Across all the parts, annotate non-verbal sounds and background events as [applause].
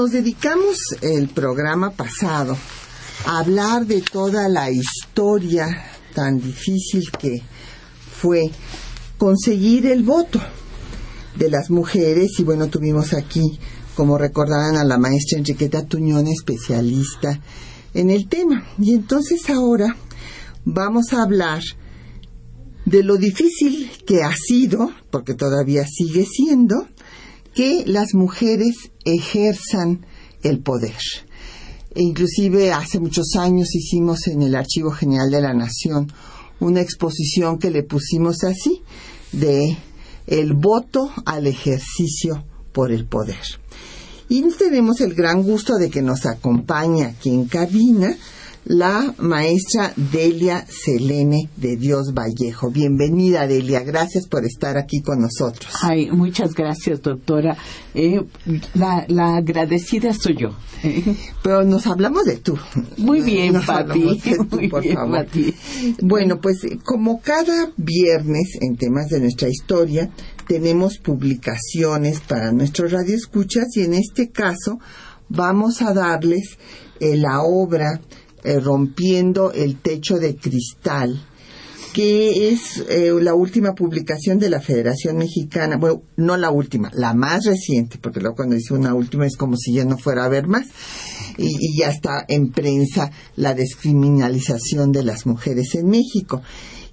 Nos dedicamos el programa pasado a hablar de toda la historia tan difícil que fue conseguir el voto de las mujeres y bueno, tuvimos aquí, como recordarán, a la maestra Enriqueta Tuñón, especialista en el tema. Y entonces ahora vamos a hablar de lo difícil que ha sido, porque todavía sigue siendo, que las mujeres ejerzan el poder. E inclusive hace muchos años hicimos en el Archivo General de la Nación una exposición que le pusimos así de el voto al ejercicio por el poder. Y tenemos el gran gusto de que nos acompañe aquí en cabina la maestra Delia Selene de Dios Vallejo. Bienvenida, Delia. Gracias por estar aquí con nosotros. Ay, muchas gracias, doctora. Eh, la, agradecida soy yo. Pero nos hablamos de tú. Muy bien, Pati. [laughs] Muy por bien, favor. Bueno, pues como cada viernes en temas de nuestra historia, tenemos publicaciones para nuestros radioescuchas y en este caso vamos a darles eh, la obra eh, rompiendo el techo de cristal, que es eh, la última publicación de la Federación Mexicana, bueno, no la última, la más reciente, porque luego cuando dice una última es como si ya no fuera a haber más, y, ya está en prensa la descriminalización de las mujeres en México.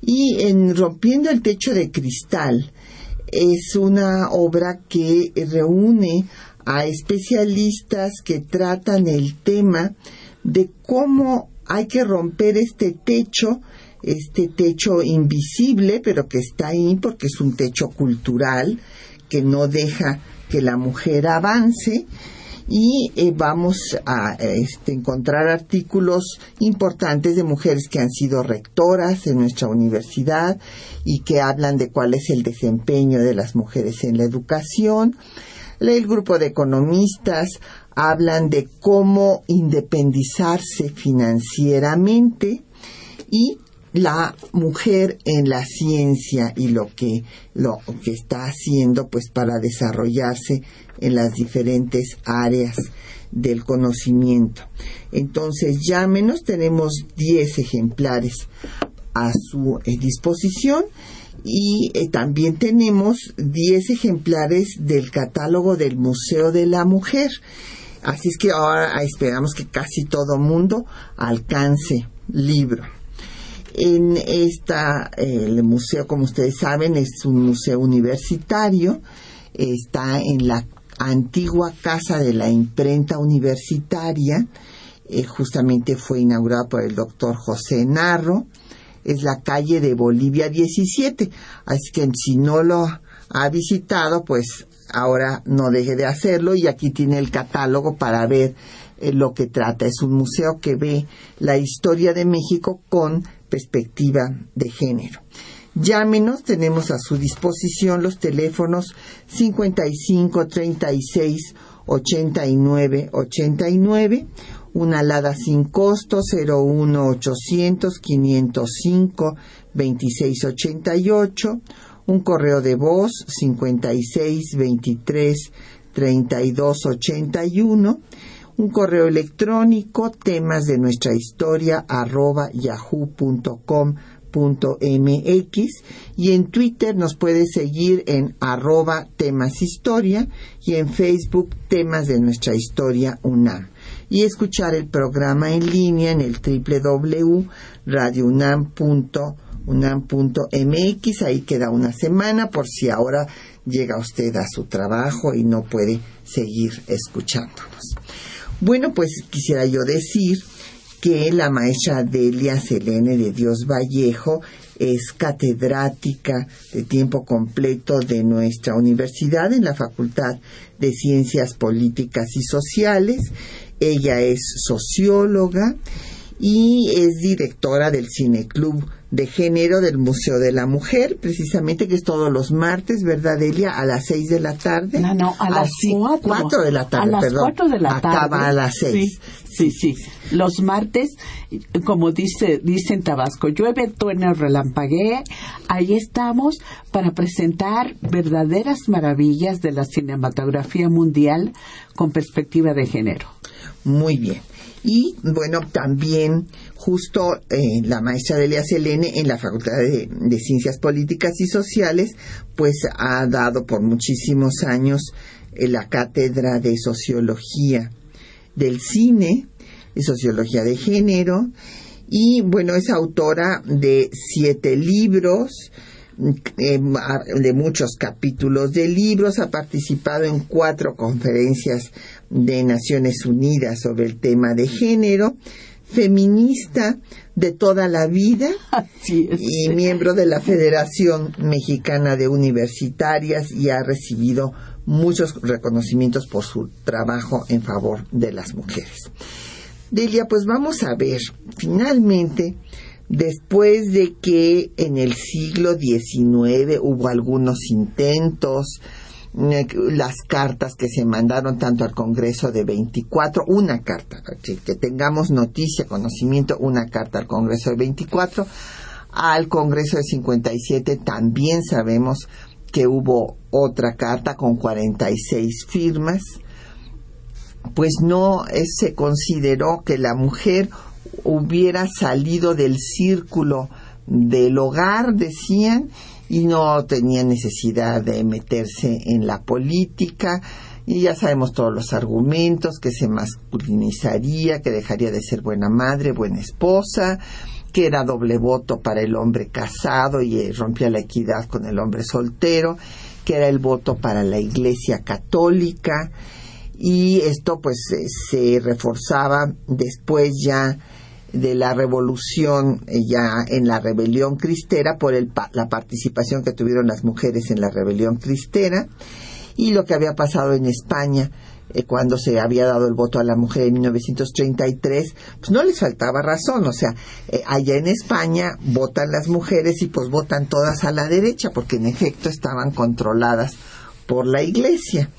Y en Rompiendo el Techo de Cristal es una obra que reúne a especialistas que tratan el tema de cómo hay que romper este techo, este techo invisible, pero que está ahí porque es un techo cultural que no deja que la mujer avance y eh, vamos a este, encontrar artículos importantes de mujeres que han sido rectoras en nuestra universidad y que hablan de cuál es el desempeño de las mujeres en la educación. El grupo de economistas hablan de cómo independizarse financieramente y la mujer en la ciencia y lo que lo que está haciendo pues para desarrollarse en las diferentes áreas del conocimiento. Entonces, ya menos tenemos 10 ejemplares a su eh, disposición y eh, también tenemos 10 ejemplares del catálogo del Museo de la Mujer Así es que ahora esperamos que casi todo mundo alcance libro. En esta, el museo, como ustedes saben, es un museo universitario. Está en la antigua casa de la imprenta universitaria. Eh, justamente fue inaugurado por el doctor José Narro. Es la calle de Bolivia 17. Así que si no lo ha visitado, pues ahora no deje de hacerlo y aquí tiene el catálogo para ver eh, lo que trata. Es un museo que ve la historia de México con perspectiva de género. Llámenos, tenemos a su disposición los teléfonos 55 36 89 89, una alada sin costo 01 800 505 26 88 un correo de voz 56 23 32 81, un correo electrónico temas de nuestra historia arroba yahoo.com.mx y en Twitter nos puede seguir en arroba temas historia y en Facebook temas de nuestra historia UNAM. Y escuchar el programa en línea en el www.radiounam.com unam.mx, ahí queda una semana por si ahora llega usted a su trabajo y no puede seguir escuchándonos. Bueno, pues quisiera yo decir que la maestra Delia Selene de Dios Vallejo es catedrática de tiempo completo de nuestra universidad en la Facultad de Ciencias Políticas y Sociales. Ella es socióloga y es directora del Cineclub de Género del Museo de la Mujer, precisamente que es todos los martes, ¿verdad, Delia? A las seis de la tarde. No, no, a las cuatro. de la tarde, a las perdón. cuatro de la tarde. Acaba a las seis. Sí, sí, sí. Los martes, como dice, dice en Tabasco, llueve, truena, relampaguee. Ahí estamos para presentar verdaderas maravillas de la cinematografía mundial con perspectiva de género. Muy bien. Y bueno, también justo eh, la maestra Delia Selene en la Facultad de, Ciencias Políticas y Sociales, pues ha dado por muchísimos años eh, la cátedra de Sociología del Cine, de Sociología de Género, y bueno, es autora de siete libros, eh, de muchos capítulos de libros, ha participado en cuatro conferencias de Naciones Unidas sobre el tema de género, feminista de toda la vida [laughs] y miembro de la Federación Mexicana de Universitarias y ha recibido muchos reconocimientos por su trabajo en favor de las mujeres. Delia, pues vamos a ver, finalmente, después de que en el siglo XIX hubo algunos intentos, las cartas que se mandaron tanto al Congreso de 24, una carta, que tengamos noticia, conocimiento, una carta al Congreso de 24, al Congreso de 57 también sabemos que hubo otra carta con 46 firmas, pues no se consideró que la mujer hubiera salido del círculo del hogar, decían, y no tenía necesidad de meterse en la política. Y ya sabemos todos los argumentos que se masculinizaría, que dejaría de ser buena madre, buena esposa, que era doble voto para el hombre casado y eh, rompía la equidad con el hombre soltero, que era el voto para la Iglesia católica. Y esto pues se reforzaba después ya de la revolución eh, ya en la rebelión cristera por el, la participación que tuvieron las mujeres en la rebelión cristera y lo que había pasado en España eh, cuando se había dado el voto a la mujer en 1933, pues no les faltaba razón, o sea, eh, allá en España votan las mujeres y pues votan todas a la derecha porque en efecto estaban controladas por la iglesia.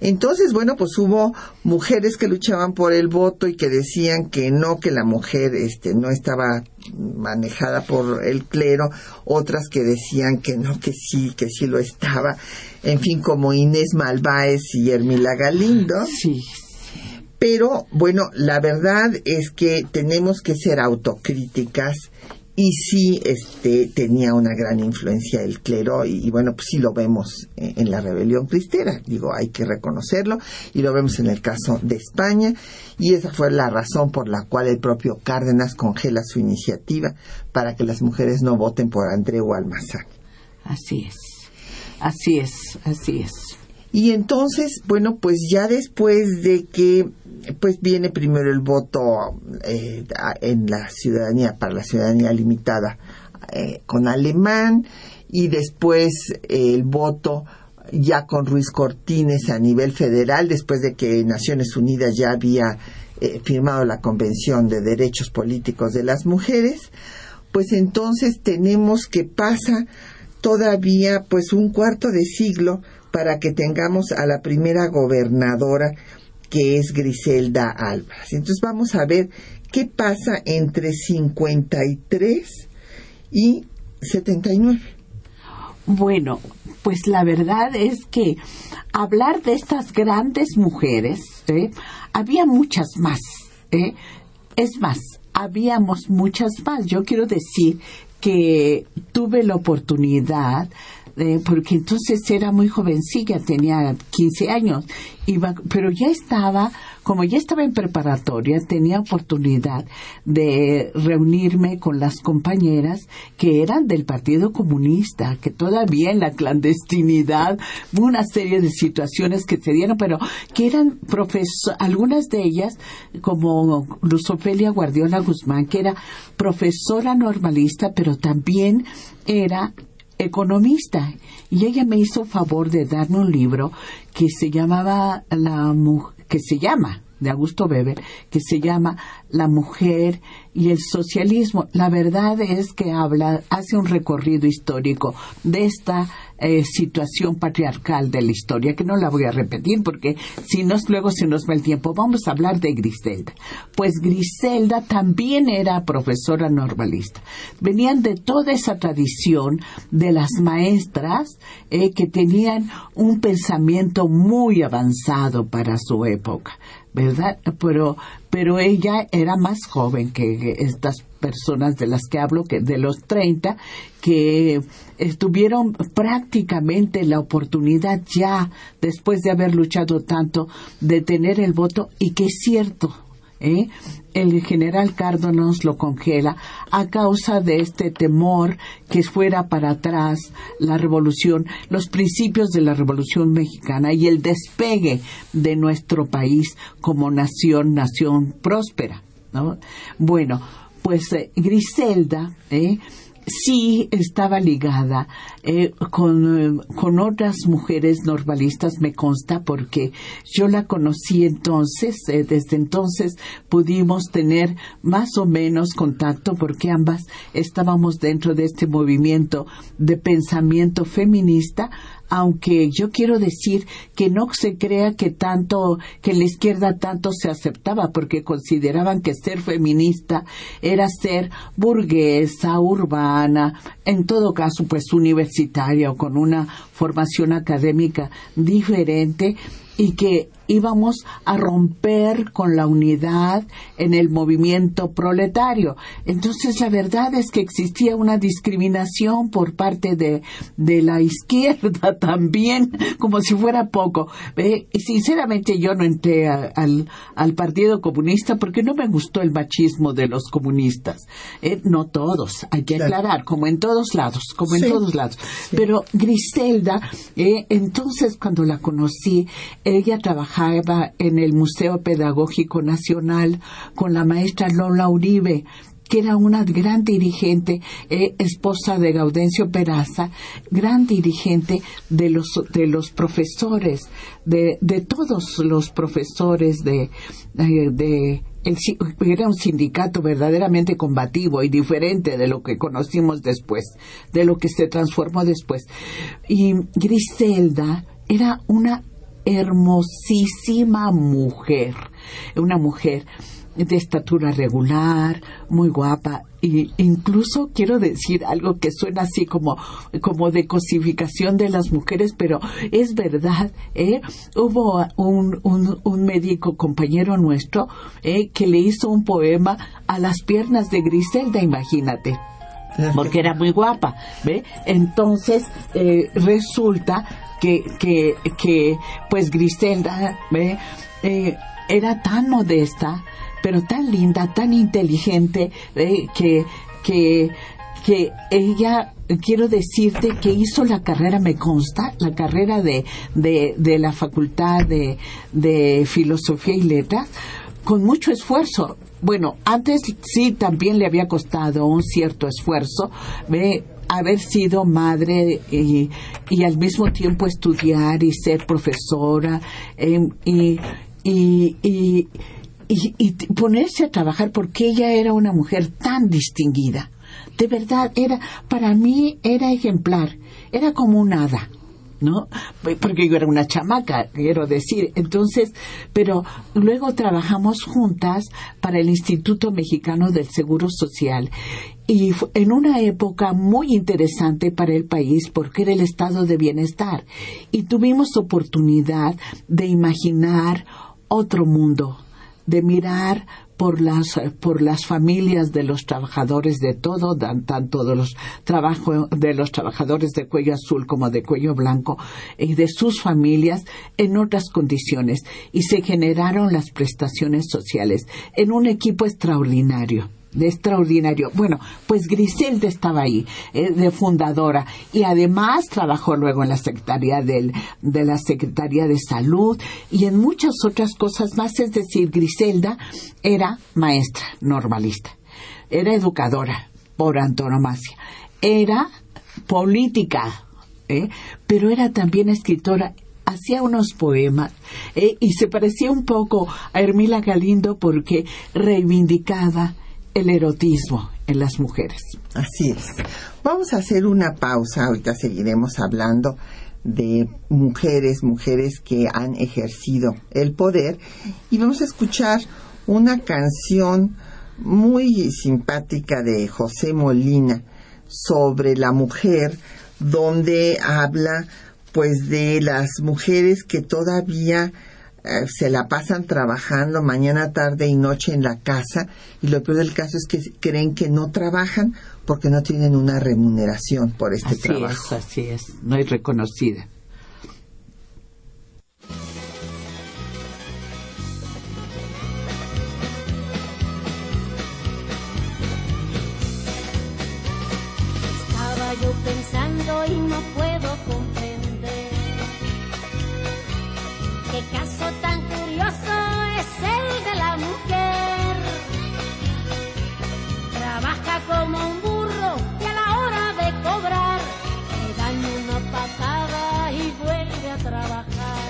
Entonces, bueno, pues hubo mujeres que luchaban por el voto y que decían que no, que la mujer este, no estaba manejada por el clero, otras que decían que no, que sí, que sí lo estaba, en fin, como Inés Malváez y Hermila Galindo. Sí. Pero bueno, la verdad es que tenemos que ser autocríticas y sí este tenía una gran influencia el clero y, y bueno pues sí lo vemos en, en, la rebelión cristera. Digo hay que reconocerlo y lo vemos en el caso de España. Y esa fue la razón por la cual el propio Cárdenas congela su iniciativa para que las mujeres no voten por Andreu Almazán. Así es así es así es. Y entonces, bueno, pues ya después de que pues viene primero el voto eh, en la ciudadanía, para la ciudadanía limitada eh, con alemán, y después eh, el voto ya con Ruiz Cortines a nivel federal, después de que Naciones Unidas ya había firmado la Convención de Derechos Políticos de las Mujeres, pues entonces tenemos que pasa todavía pues un cuarto de siglo para que tengamos a la primera gobernadora que es Griselda Álvarez. Entonces vamos a ver qué pasa entre 53 y 79. Bueno, pues la verdad es que hablar de estas grandes mujeres, ¿eh? había muchas más. ¿eh? Es más, habíamos muchas más. Yo quiero decir que tuve la oportunidad eh, porque entonces era muy jovencilla, tenía 15 años, iba, pero ya estaba, como ya estaba en preparatoria, tenía oportunidad de reunirme con las compañeras que eran del Partido Comunista, que todavía en la clandestinidad, una serie de situaciones que se dieron, pero que eran profesor, algunas de ellas, como Luz Ofelia Guardiola Guzmán, que era profesora normalista, pero también era economista y ella me hizo favor de darme un libro que se llamaba la que se llama de Augusto Weber que se llama La mujer y el socialismo. La verdad es que habla, hace un recorrido histórico de esta eh, situación patriarcal de la historia, que no la voy a repetir porque si no, luego se nos va el tiempo. Vamos a hablar de Griselda. Pues Griselda también era profesora normalista. Venían de toda esa tradición de las maestras eh, que tenían un pensamiento muy avanzado para su época. ¿Verdad? Pero, pero ella era más joven que estas personas de las que hablo, que de los 30, que tuvieron prácticamente la oportunidad ya, después de haber luchado tanto, de tener el voto y que es cierto, ¿eh? el general Cárdenas lo congela a causa de este temor que fuera para atrás la revolución, los principios de la revolución mexicana y el despegue de nuestro país como nación, nación próspera. Bueno, pues eh, Griselda, ¿eh? Sí estaba ligada eh, con, con, otras mujeres normalistas, me consta, porque yo la conocí entonces, eh, desde entonces pudimos tener más o menos contacto porque ambas estábamos dentro de este movimiento de pensamiento feminista aunque yo quiero decir que no se crea que tanto, que la izquierda tanto se aceptaba, porque consideraban que ser feminista era ser burguesa, urbana, en todo caso, pues universitaria o con una formación académica diferente y que íbamos a romper con la unidad en el movimiento proletario. Entonces la verdad es que existía una discriminación por parte de, de la izquierda [laughs] también, como si fuera poco. y sinceramente yo no entré al, al, Partido Comunista porque no me gustó el machismo de los comunistas. Eh, no todos, hay que aclarar, como en todos lados, como en todos lados. Pero Griselda, eh, entonces cuando la conocí, ella trabajaba en el Museo Pedagógico Nacional con la maestra Lola Uribe, que era una gran dirigente, eh, esposa de Gaudencio Peraza, gran dirigente de los, de los profesores, de, de todos los profesores de, de, era un sindicato verdaderamente combativo y diferente de lo que conocimos después, de lo que se transformó después. Y Griselda era una hermosísima mujer, una mujer de estatura regular, muy guapa, e incluso quiero decir algo que suena así como, como de cosificación de las mujeres, pero es verdad, ¿eh? Hubo un, un, médico compañero nuestro ¿eh? que le hizo un poema a las piernas de Griselda, imagínate porque era muy guapa, ¿ve? Entonces eh, resulta que, que, que pues Griselda eh, era tan modesta, pero tan linda, tan inteligente, que, que, que ella quiero decirte que hizo la carrera, me consta, la carrera de, de, de la Facultad de, de Filosofía y Letras, con mucho esfuerzo. Bueno, antes sí también le había costado un cierto esfuerzo, ¿ve? haber sido madre y, y, al mismo tiempo estudiar y ser profesora y, y, y, y, ponerse a trabajar porque ella era una mujer tan distinguida. De verdad, era, para mí era ejemplar, era como un hada. ¿no? Porque yo era una chamaca, quiero decir. Entonces, pero luego trabajamos juntas para el Instituto Mexicano del Seguro Social y en una época muy interesante para el país porque era el estado de bienestar y tuvimos oportunidad de imaginar otro mundo, de mirar por las, por las familias de los trabajadores de todo, tanto de los, trabajo, de los trabajadores de cuello azul como de cuello blanco, y de sus familias en otras condiciones. Y se generaron las prestaciones sociales en un equipo extraordinario de extraordinario. Bueno, pues Griselda estaba ahí, eh, de fundadora, y además trabajó luego en la Secretaría del, de la Secretaría de Salud y en muchas otras cosas más. Es decir, Griselda era maestra normalista, era educadora por antonomasia, era política, ¿eh? pero era también escritora hacía unos poemas ¿eh? y se parecía un poco a Hermila Galindo porque reivindicaba el erotismo en las mujeres. Así es. Vamos a hacer una pausa, ahorita seguiremos hablando de mujeres, mujeres que han ejercido el poder y vamos a escuchar una canción muy simpática de José Molina sobre la mujer donde habla pues de las mujeres que todavía eh, se la pasan trabajando mañana, tarde y noche en la casa y lo peor del caso es que creen que no trabajan porque no tienen una remuneración por este trabajo. así es, no es reconocida. Estaba yo pensando y no puedo como un burro y a la hora de cobrar le dan una patada y vuelve a trabajar.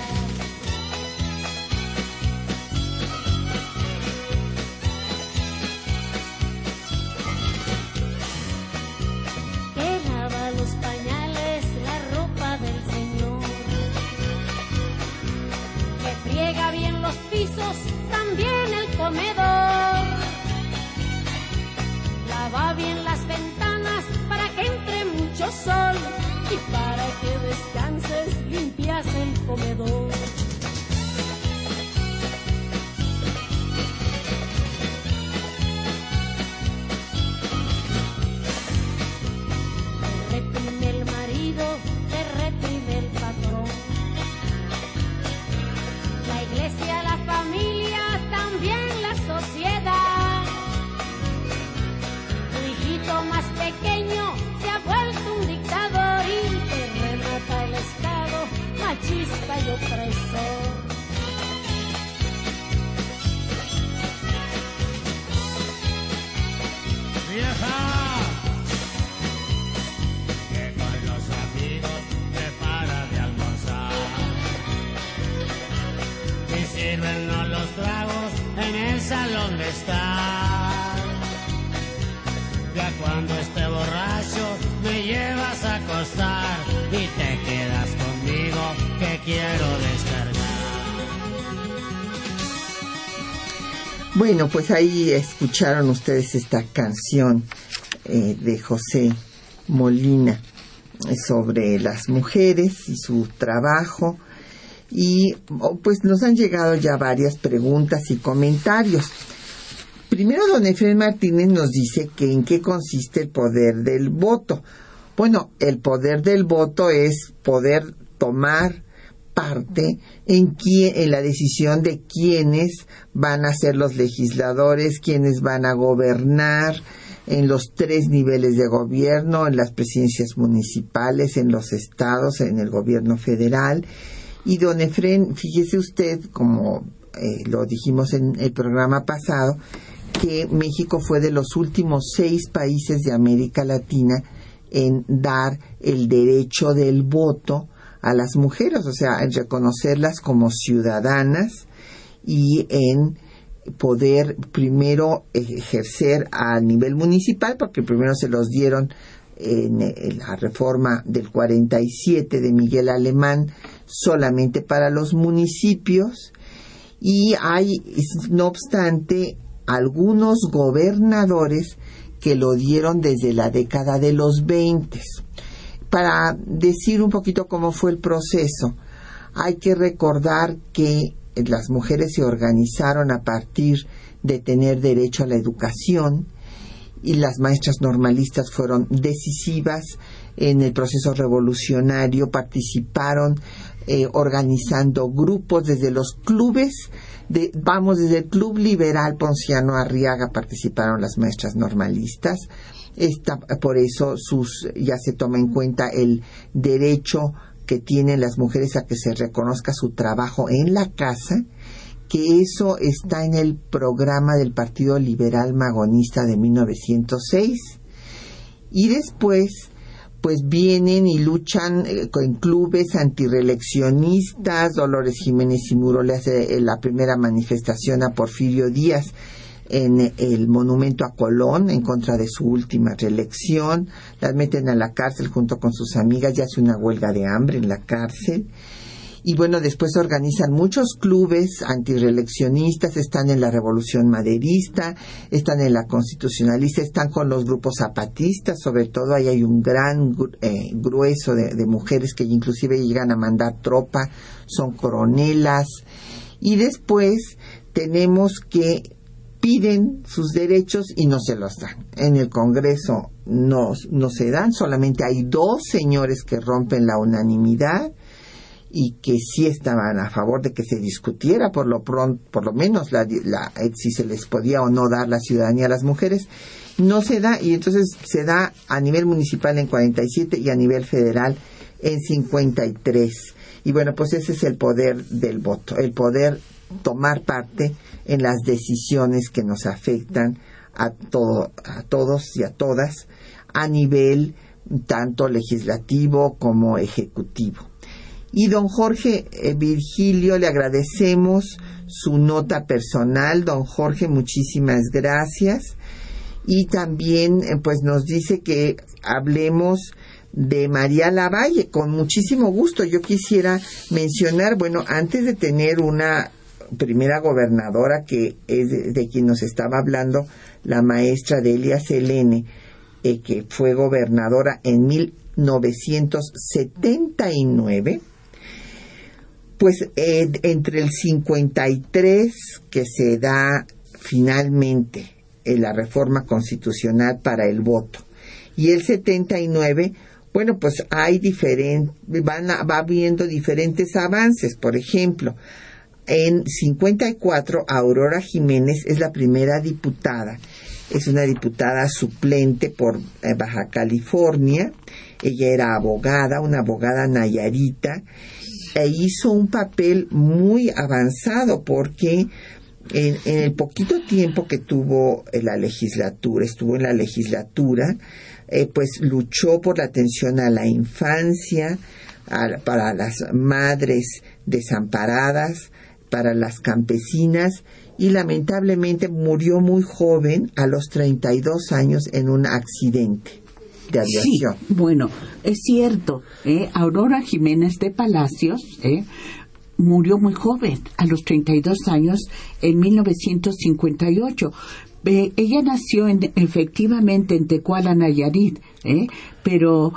Que lava los pañales, la ropa del Llega bien los pisos, también el comedor. Lava bien las ventanas para que entre mucho sol y para que descanses limpias el comedor. Bueno, pues ahí escucharon ustedes esta canción eh, de José Molina eh, sobre las mujeres y su trabajo y oh, pues nos han llegado ya varias preguntas y comentarios. Primero, don Efraín Martínez nos dice que en qué consiste el poder del voto. Bueno, el poder del voto es poder tomar parte en, en la decisión de quiénes van a ser los legisladores, quiénes van a gobernar en los tres niveles de gobierno, en las presidencias municipales, en los estados, en el gobierno federal. Y don Efren, fíjese usted, como eh, lo dijimos en el programa pasado, que México fue de los últimos seis países de América Latina en dar el derecho del voto a las mujeres, o sea, en reconocerlas como ciudadanas y en poder primero ejercer a nivel municipal, porque primero se los dieron en, la reforma del 47 de Miguel Alemán solamente para los municipios. Y hay, no obstante, algunos gobernadores que lo dieron desde la década de los 20 para decir un poquito cómo fue el proceso, hay que recordar que las mujeres se organizaron a partir de tener derecho a la educación y las maestras normalistas fueron decisivas en el proceso revolucionario, participaron eh, organizando grupos desde los clubes, de, vamos, desde el Club Liberal Ponciano Arriaga participaron las maestras normalistas. Esta, por eso sus, ya se toma en cuenta el derecho que tienen las mujeres a que se reconozca su trabajo en la casa, que eso está en el programa del Partido Liberal Magonista de 1906. Y después, pues vienen y luchan eh, con clubes antireeleccionistas. Dolores Jiménez y Muro le hace eh, la primera manifestación a Porfirio Díaz en el monumento a Colón en contra de su última reelección. Las meten a la cárcel junto con sus amigas y hace una huelga de hambre en la cárcel y bueno, después organizan muchos clubes antireeleccionistas, están en la Revolución Maderista, están en la Constitucionalista, están con los grupos zapatistas, sobre todo ahí hay un gran eh, grueso de, de mujeres que inclusive llegan a mandar tropa, son coronelas, y después tenemos que piden sus derechos y no se los dan. En el Congreso no, se dan, solamente hay dos señores que rompen la unanimidad y que sí estaban a favor de que se discutiera por lo pronto, por lo menos la, la, si se les podía o no dar la ciudadanía a las mujeres, no se da y entonces se da a nivel municipal en 47 y a nivel federal en 53. Y bueno, pues ese es el poder del voto, el poder tomar parte en las decisiones que nos afectan a, todo, a todos y a todas a nivel tanto legislativo como ejecutivo. Y don Jorge eh, Virgilio, le agradecemos su nota personal. Don Jorge, muchísimas gracias. Y también, eh, pues nos dice que hablemos de María Lavalle, con muchísimo gusto. Yo quisiera mencionar, bueno, antes de tener una primera gobernadora que es de, quien nos estaba hablando, la maestra Delia Selene, eh, que fue gobernadora en 1979, pues entre el 53 que se da finalmente en la reforma constitucional para el voto y el 79 bueno pues hay diferentes va habiendo diferentes avances. Por ejemplo en 54 Aurora Jiménez es la primera diputada. Es una diputada suplente por eh, Baja California. Ella era abogada una abogada nayarita e hizo un papel muy avanzado porque en, el poquito tiempo que tuvo la legislatura, estuvo en la legislatura, eh, pues luchó por la atención a la infancia, para las madres desamparadas, para las campesinas y lamentablemente murió muy joven a los 32 años en un accidente. Sí, bueno, es cierto. ¿eh? Aurora Jiménez de Palacios ¿eh? murió muy joven, a los 32 años, en 1958. Eh, ella nació efectivamente en Tecuala, Nayarit, ¿eh? pero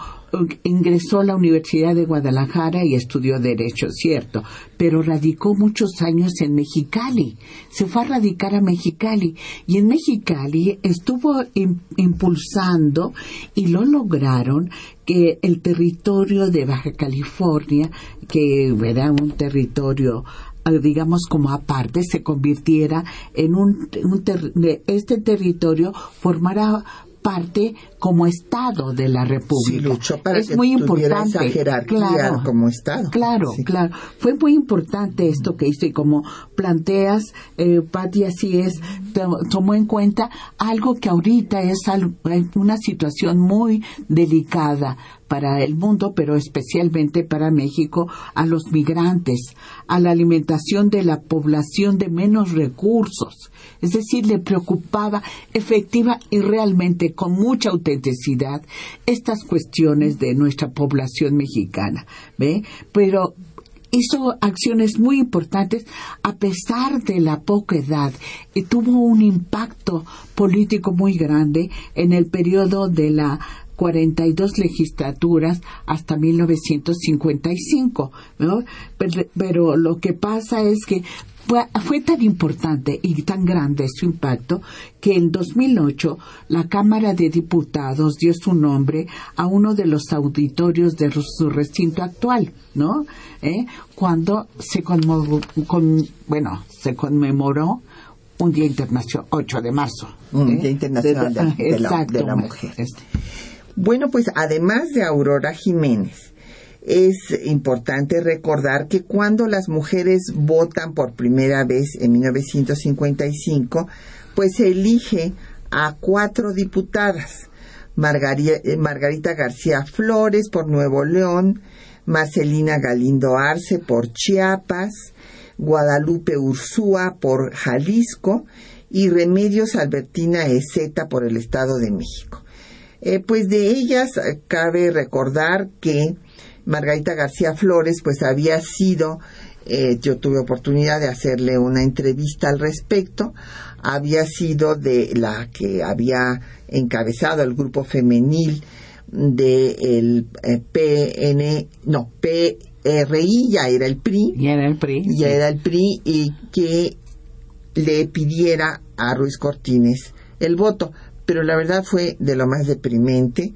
ingresó a la Universidad de Guadalajara y estudió Derecho, cierto, pero radicó muchos años en Mexicali. Se fue a radicar a Mexicali y en Mexicali estuvo impulsando y lo lograron que el territorio de Baja California, que era un territorio digamos como aparte se convirtiera en un, este territorio formara parte como Estado de la República. Sí, luchó para es muy importante. Esa jerarquía claro, como Estado. Claro, claro. Fue muy importante esto que hizo y como planteas, eh, Patti, así es, tomó en cuenta algo que ahorita es una situación muy delicada para el mundo, pero especialmente para México, a los migrantes, a la alimentación de la población de menos recursos. Es decir, le preocupaba efectiva y realmente con mucha autenticidad estas cuestiones de nuestra población mexicana. ¿Ve? Pero hizo acciones muy importantes a pesar de la poca edad y tuvo un impacto político muy grande en el periodo de la 42 legislaturas hasta 1955, ¿no? Pero, pero lo que pasa es que fue, fue, tan importante y tan grande su impacto que en 2008 la Cámara de Diputados dio su nombre a uno de los auditorios de su recinto actual, ¿no? ¿Eh? Cuando se conmemoró, con, bueno, se conmemoró un Día Internacional, 8 de marzo. Un ¿eh? Día Internacional de, de, de, la, de la, Mujer. Este. Bueno, pues además de Aurora Jiménez, es importante recordar que cuando las mujeres votan por primera vez en 1955, pues se elige a cuatro diputadas. Margarita García Flores por Nuevo León, Marcelina Galindo Arce por Chiapas, Guadalupe Ursúa por Jalisco y Remedios Albertina Ezeta por el Estado de México. Eh, pues de ellas cabe recordar que Margarita García Flores pues había sido, eh, yo tuve oportunidad de hacerle una entrevista al respecto, había sido de la que había encabezado el grupo femenil del de eh, PN, no, PRI, ya era el PRI. Ya era el PRI. Ya sí. era el PRI y que le pidiera a Ruiz Cortines el voto. Pero la verdad fue de lo más deprimente.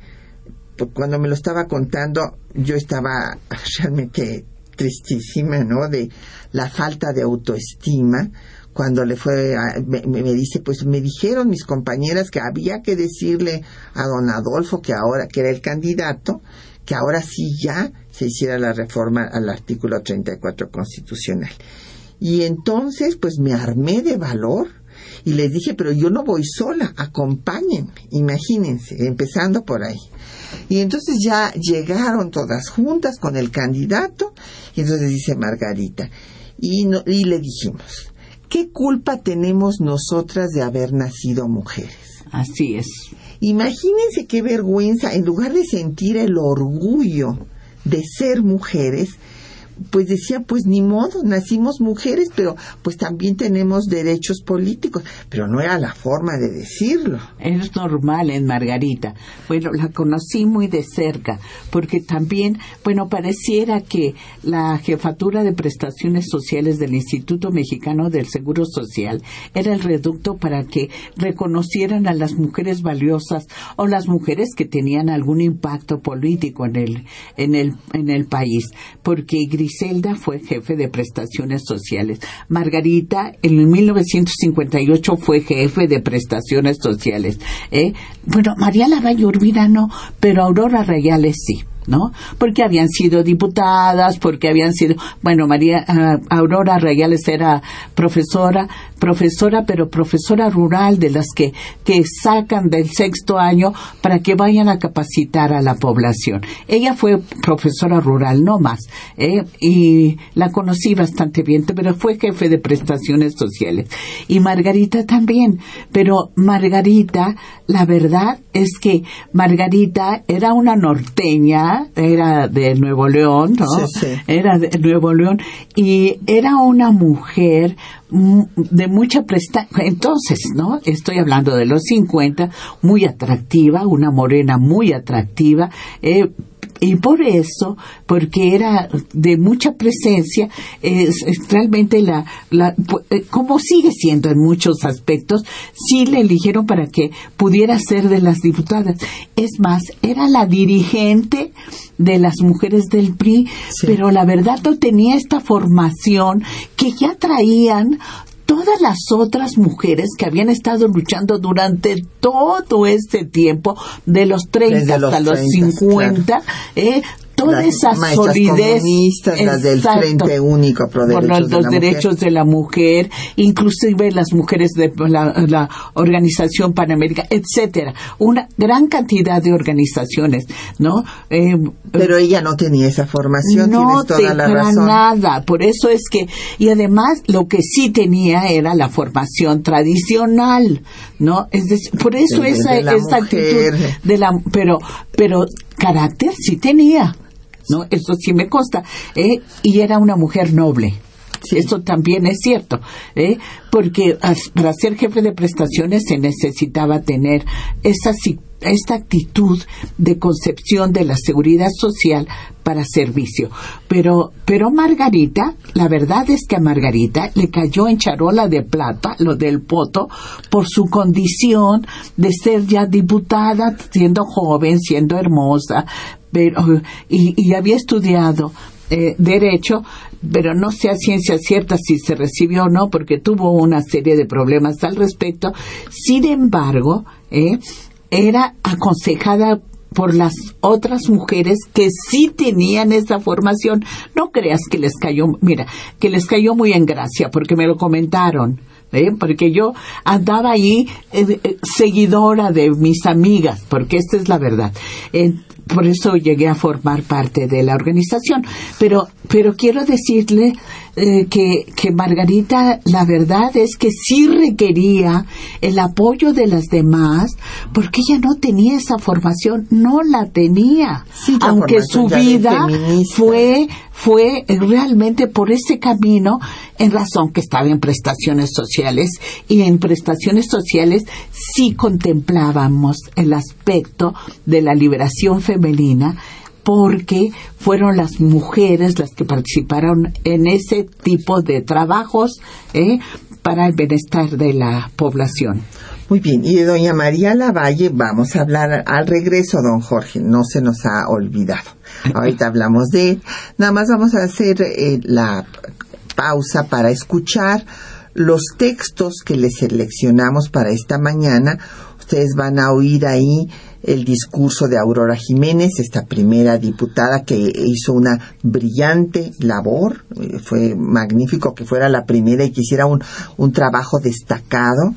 Cuando me lo estaba contando, yo estaba [laughs] realmente tristísima, ¿no? De la falta de autoestima. Cuando le fue, a, me, me, dice, pues me dijeron mis compañeras que había que decirle a don Adolfo que ahora, que era el candidato, que ahora sí ya se hiciera la reforma al artículo 34 constitucional. Y entonces, pues me armé de valor y les dije, pero yo no voy sola, acompáñenme, imagínense, empezando por ahí. Y entonces ya llegaron todas juntas con el candidato, y entonces dice Margarita, y, no, y le dijimos, ¿qué culpa tenemos nosotras de haber nacido mujeres? Así es. Imagínense qué vergüenza, en lugar de sentir el orgullo de ser mujeres, pues decía, pues ni modo, nacimos mujeres, pero pues también tenemos derechos políticos, pero no era la forma de decirlo. Es normal en Margarita. Bueno, la conocí muy de cerca, porque también, bueno, pareciera que la jefatura de prestaciones sociales del Instituto Mexicano del Seguro Social era el reducto para que reconocieran a las mujeres valiosas o las mujeres que tenían algún impacto político en el, en el, en el país, porque Griselda fue jefe de prestaciones sociales. Margarita en 1958 fue jefe de prestaciones sociales. ¿eh? Bueno, María Lavalle Urbina no, pero Aurora Reyales sí. ¿no? Porque habían sido diputadas, porque habían sido, bueno, María uh, Aurora Reyales era profesora, profesora, pero profesora rural de las que, que sacan del sexto año para que vayan a capacitar a la población. Ella fue profesora rural, no más, ¿eh? y la conocí bastante bien, pero fue jefe de prestaciones sociales. Y Margarita también, pero Margarita, la verdad es que Margarita era una norteña, era de Nuevo León, ¿no? Sí, sí. Era de Nuevo León y era una mujer de mucha prestancia, entonces, ¿no? Estoy hablando de los 50, muy atractiva, una morena muy atractiva, eh, y por eso, porque era de mucha presencia, es, es realmente la, la, como sigue siendo en muchos aspectos, sí le eligieron para que pudiera ser de las diputadas. Es más, era la dirigente de las mujeres del PRI, sí. pero la verdad no tenía esta formación que ya traían todas las otras mujeres que habían estado luchando durante todo este tiempo, de los 30 los hasta los 30, 50, claro. eh, toda las esa solidez comunistas, las del. Frente Único pro por los, de los derechos mujer. de la mujer, inclusive las mujeres de la, la Organización Panamericana, etcétera, una gran cantidad de organizaciones, ¿no? Eh, Pero ella no tenía esa formación, no tienes toda la razón. nada, por eso es que y además lo que sí tenía era la formación tradicional, ¿no? Es decir, por eso De- esa esa actitud de la pero pero carácter sí tenía, ¿no? Eso sí me consta, ¿eh? y era una mujer noble. Eso también es cierto, ¿eh? porque para ser jefe de prestaciones se necesitaba tener esa esta actitud de concepción de la seguridad social para servicio. Pero, pero Margarita, la verdad es que a Margarita le cayó en charola de plata lo del poto por su condición de ser ya diputada, siendo joven, siendo hermosa, pero, y, había estudiado eh, derecho, pero no sé a ciencia cierta si se recibió o no, porque tuvo una serie de problemas al respecto. Sin embargo, eh, era aconsejada por las otras mujeres que sí tenían esa formación. No creas que les cayó, mira, que les cayó muy en gracia, porque me lo comentaron. ¿eh? porque yo andaba ahí eh, eh, seguidora de mis amigas, porque esta es la verdad. Por eso llegué a formar parte de la organización. Pero, pero quiero decirle eh, que, que Margarita, la verdad es que sí requería el apoyo de las demás, porque ella no tenía esa formación, no la tenía. aunque su vida fue fue realmente por ese camino en razón que estaba en prestaciones sociales y en prestaciones sociales sí contemplábamos el aspecto de la liberación femenina porque fueron las mujeres las que participaron en ese tipo de trabajos ¿eh? para el bienestar de la población. Muy bien, y de doña María Lavalle vamos a hablar al regreso, don Jorge, no se nos ha olvidado. Ahorita [laughs] hablamos de él. Nada más vamos a hacer eh, la pausa para escuchar los textos que les seleccionamos para esta mañana. Ustedes van a oír ahí el discurso de Aurora Jiménez, esta primera diputada que hizo una brillante labor, eh, fue magnífico que fuera la primera y que hiciera un, un trabajo destacado.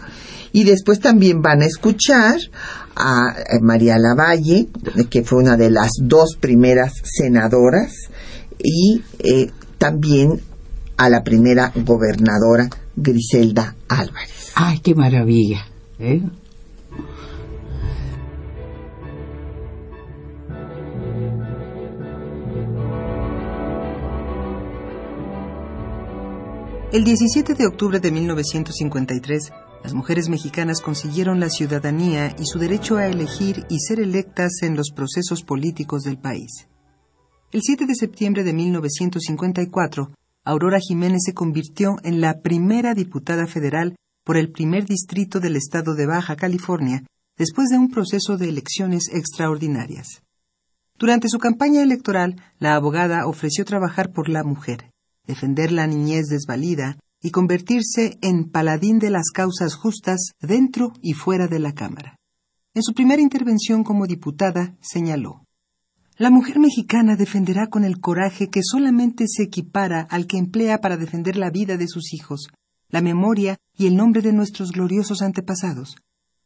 Y después también van a escuchar a eh, María Lavalle, que fue una de las dos primeras senadoras, y eh, también a la primera gobernadora, Griselda Álvarez. ¡Ay, qué maravilla! ¿eh? El 17 de octubre de 1953, las mujeres mexicanas consiguieron la ciudadanía y su derecho a elegir y ser electas en los procesos políticos del país. El 7 de septiembre de 1954, Aurora Jiménez se convirtió en la primera diputada federal por el primer distrito del estado de Baja California, después de un proceso de elecciones extraordinarias. Durante su campaña electoral, la abogada ofreció trabajar por la mujer defender la niñez desvalida y convertirse en paladín de las causas justas dentro y fuera de la Cámara. En su primera intervención como diputada señaló La mujer mexicana defenderá con el coraje que solamente se equipara al que emplea para defender la vida de sus hijos, la memoria y el nombre de nuestros gloriosos antepasados.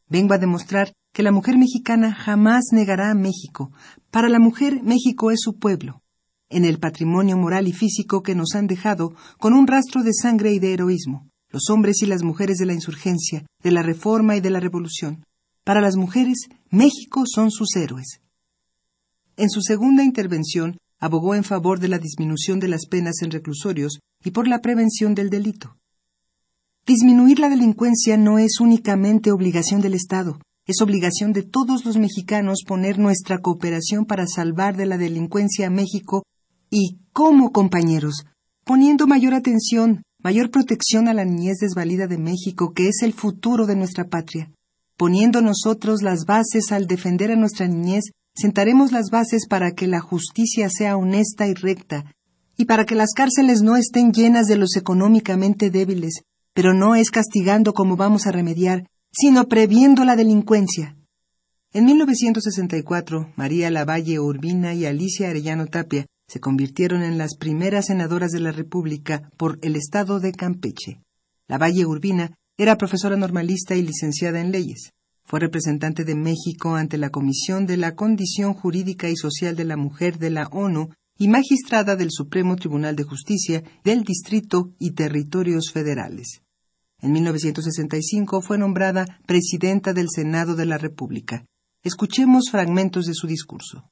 Vengo a demostrar que la mujer mexicana jamás negará a México. Para la mujer México es su pueblo en el patrimonio moral y físico que nos han dejado con un rastro de sangre y de heroísmo, los hombres y las mujeres de la insurgencia, de la reforma y de la revolución. Para las mujeres, México son sus héroes. En su segunda intervención, abogó en favor de la disminución de las penas en reclusorios y por la prevención del delito. Disminuir la delincuencia no es únicamente obligación del Estado, es obligación de todos los mexicanos poner nuestra cooperación para salvar de la delincuencia a México ¿Y cómo, compañeros? Poniendo mayor atención, mayor protección a la niñez desvalida de México, que es el futuro de nuestra patria. Poniendo nosotros las bases al defender a nuestra niñez, sentaremos las bases para que la justicia sea honesta y recta, y para que las cárceles no estén llenas de los económicamente débiles, pero no es castigando como vamos a remediar, sino previendo la delincuencia. En 1964, María Lavalle Urbina y Alicia Arellano Tapia se convirtieron en las primeras senadoras de la República por el estado de Campeche. La Valle Urbina era profesora normalista y licenciada en leyes. Fue representante de México ante la Comisión de la Condición Jurídica y Social de la Mujer de la ONU y magistrada del Supremo Tribunal de Justicia del Distrito y Territorios Federales. En 1965 fue nombrada presidenta del Senado de la República. Escuchemos fragmentos de su discurso.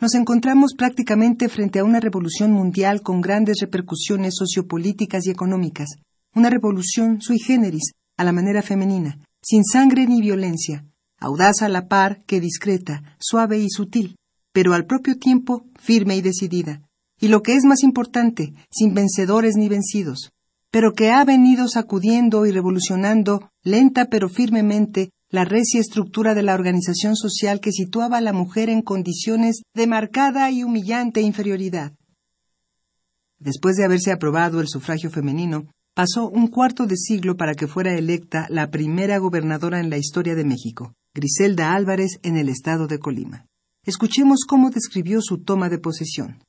Nos encontramos prácticamente frente a una revolución mundial con grandes repercusiones sociopolíticas y económicas, una revolución sui generis, a la manera femenina, sin sangre ni violencia, audaz a la par que discreta, suave y sutil, pero al propio tiempo firme y decidida, y lo que es más importante, sin vencedores ni vencidos, pero que ha venido sacudiendo y revolucionando lenta pero firmemente la recia estructura de la organización social que situaba a la mujer en condiciones de marcada y humillante inferioridad. Después de haberse aprobado el sufragio femenino, pasó un cuarto de siglo para que fuera electa la primera gobernadora en la historia de México, Griselda Álvarez, en el estado de Colima. Escuchemos cómo describió su toma de posesión.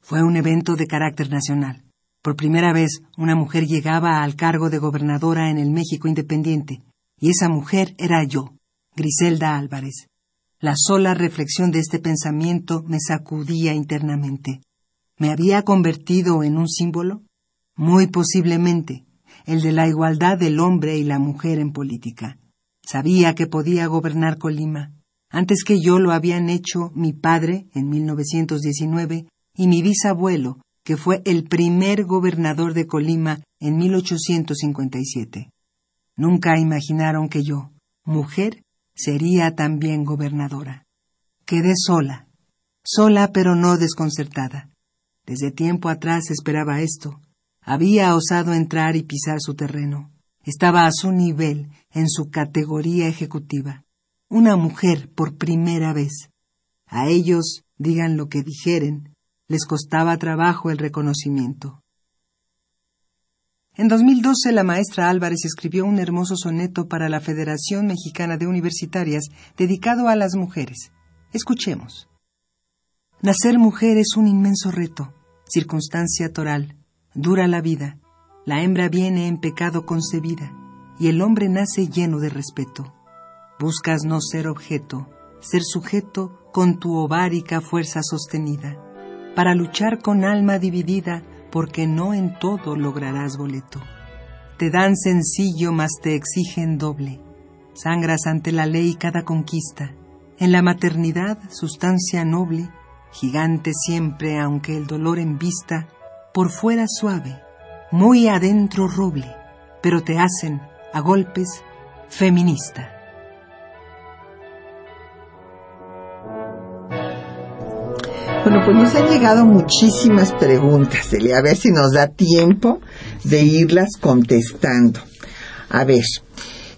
Fue un evento de carácter nacional. Por primera vez, una mujer llegaba al cargo de gobernadora en el México independiente, y esa mujer era yo, Griselda Álvarez. La sola reflexión de este pensamiento me sacudía internamente. ¿Me había convertido en un símbolo? Muy posiblemente, el de la igualdad del hombre y la mujer en política. Sabía que podía gobernar Colima. Antes que yo lo habían hecho mi padre en 1919 y mi bisabuelo, que fue el primer gobernador de Colima en 1857. Nunca imaginaron que yo, mujer, sería también gobernadora. Quedé sola, sola pero no desconcertada. Desde tiempo atrás esperaba esto. Había osado entrar y pisar su terreno. Estaba a su nivel, en su categoría ejecutiva. Una mujer por primera vez. A ellos, digan lo que dijeren, les costaba trabajo el reconocimiento. En 2012 la maestra Álvarez escribió un hermoso soneto para la Federación Mexicana de Universitarias dedicado a las mujeres. Escuchemos. Nacer mujer es un inmenso reto, circunstancia toral, dura la vida, la hembra viene en pecado concebida, y el hombre nace lleno de respeto. Buscas no ser objeto, ser sujeto con tu ovárica fuerza sostenida, para luchar con alma dividida porque no en todo lograrás boleto. Te dan sencillo, mas te exigen doble. Sangras ante la ley cada conquista. En la maternidad, sustancia noble, gigante siempre, aunque el dolor en vista, por fuera suave, muy adentro roble, pero te hacen, a golpes, feminista. Bueno, pues nos han llegado muchísimas preguntas, Celia. A ver si nos da tiempo de irlas contestando. A ver,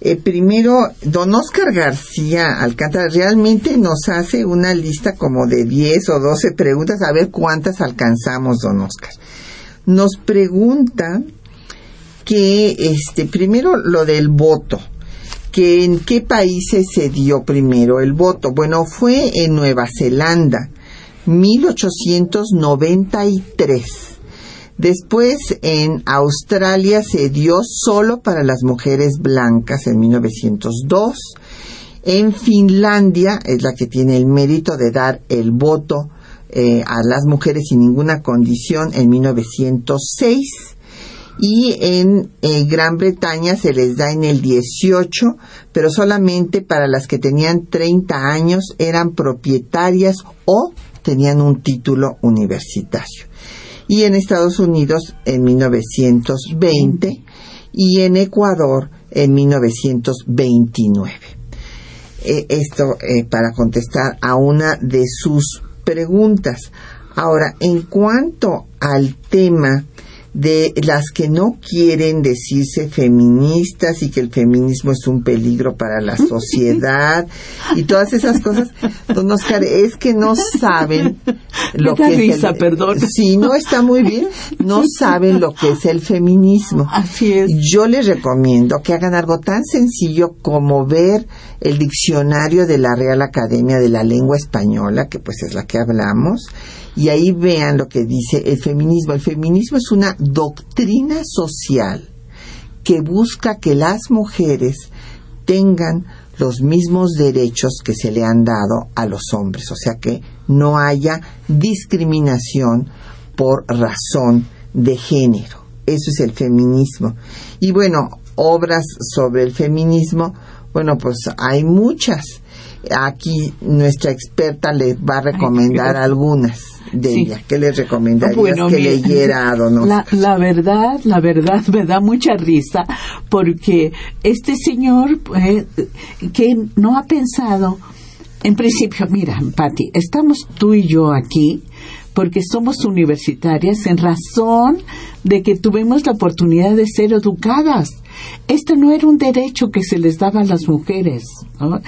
eh, primero, don Oscar García Alcántara realmente nos hace una lista como de 10 o 12 preguntas, a ver cuántas alcanzamos, don Oscar. Nos pregunta que, este, primero lo del voto, que en qué países se dio primero el voto. Bueno, fue en Nueva Zelanda 1893. Después en Australia se dio solo para las mujeres blancas en 1902. En Finlandia es la que tiene el mérito de dar el voto eh, a las mujeres sin ninguna condición en 1906 y en Gran Bretaña se les da en el 18, pero solamente para las que tenían 30 años eran propietarias o tenían un título universitario. Y en Estados Unidos en 1920 y en Ecuador en 1929. Eh, esto eh, para contestar a una de sus preguntas. Ahora, en cuanto al tema de las que no quieren decirse feministas y que el feminismo es un peligro para la [laughs] sociedad y todas esas cosas, don Oscar, es que no saben lo que es el, perdón. Sí, no está muy bien, no saben lo que es el feminismo. Así es. Yo les recomiendo que hagan algo tan sencillo como ver el diccionario de la Real Academia de la Lengua Española, que pues es la que hablamos, y ahí vean lo que dice el feminismo. El feminismo es una doctrina social que busca que las mujeres tengan los mismos derechos que se le han dado a los hombres, o sea que no haya discriminación por razón de género. Eso es el feminismo. Y bueno, obras sobre el feminismo, bueno, pues hay muchas. aquí nuestra experta les va a recomendar algunas de Sí. ellas. ¿Qué les recomendarías Bueno, que mire, leyera a Don la verdad, la verdad me da mucha risa porque este señor eh, que no ha pensado, en principio, mira, Patti, estamos tú y yo aquí porque somos universitarias en razón de que tuvimos la oportunidad de ser educadas. Esto no era un derecho que se les daba a las mujeres. ¿no?